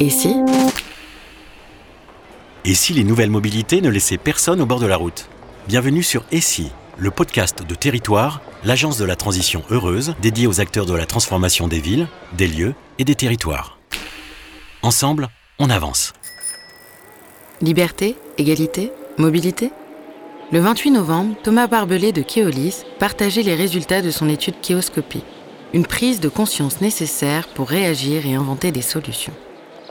Et si Et si les nouvelles mobilités ne laissaient personne au bord de la route? Bienvenue sur Et si, le podcast de Territoire, l'agence de la transition heureuse dédiée aux acteurs de la transformation des villes, des lieux et des territoires. Ensemble, on avance. Liberté, égalité, mobilité? Le 28 novembre, Thomas Barbelé de Keolis partageait les résultats de son étude Kéoscopie, une prise de conscience nécessaire pour réagir et inventer des solutions.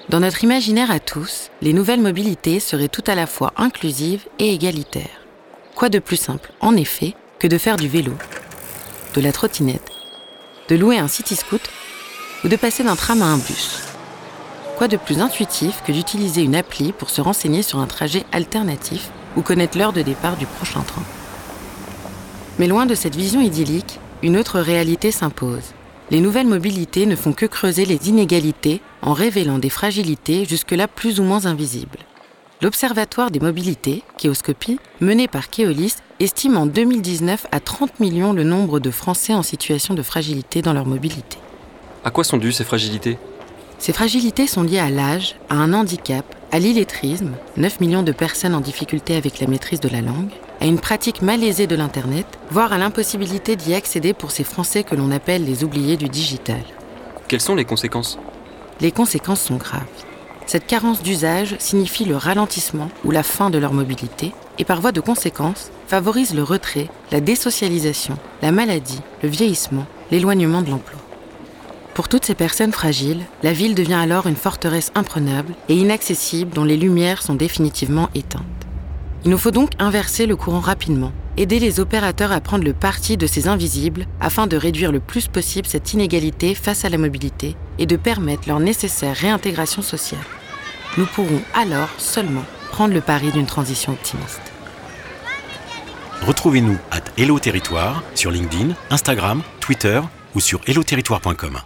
Dans notre imaginaire à tous, les nouvelles mobilités seraient tout à la fois inclusives et égalitaires. Quoi de plus simple, en effet, que de faire du vélo, de la trottinette, de louer un city scoot ou de passer d'un tram à un bus? Quoi de plus intuitif que d'utiliser une appli pour se renseigner sur un trajet alternatif ou connaître l'heure de départ du prochain train? Mais loin de cette vision idyllique, une autre réalité s'impose. Les nouvelles mobilités ne font que creuser les inégalités en révélant des fragilités jusque-là plus ou moins invisibles. L'Observatoire des mobilités, Kéoscopie, mené par Keolis, estime en 2019 à 30 millions le nombre de Français en situation de fragilité dans leur mobilité. À quoi sont dues ces fragilités? Ces fragilités sont liées à l'âge, à un handicap, à l'illettrisme, 9 millions de personnes en difficulté avec la maîtrise de la langue, à une pratique malaisée de l'Internet, voire à l'impossibilité d'y accéder pour ces Français que l'on appelle les oubliés du digital. Quelles sont les conséquences? Les conséquences sont graves. Cette carence d'usage signifie le ralentissement ou la fin de leur mobilité et par voie de conséquence favorise le retrait, la désocialisation, la maladie, le vieillissement, l'éloignement de l'emploi. Pour toutes ces personnes fragiles, la ville devient alors une forteresse imprenable et inaccessible dont les lumières sont définitivement éteintes. Il nous faut donc inverser le courant rapidement, aider les opérateurs à prendre le parti de ces invisibles afin de réduire le plus possible cette inégalité face à la mobilité et de permettre leur nécessaire réintégration sociale. Nous pourrons alors seulement prendre le pari d'une transition optimiste. Retrouvez-nous à Hello Territoire sur LinkedIn, Instagram, Twitter ou sur helloterritoire.com.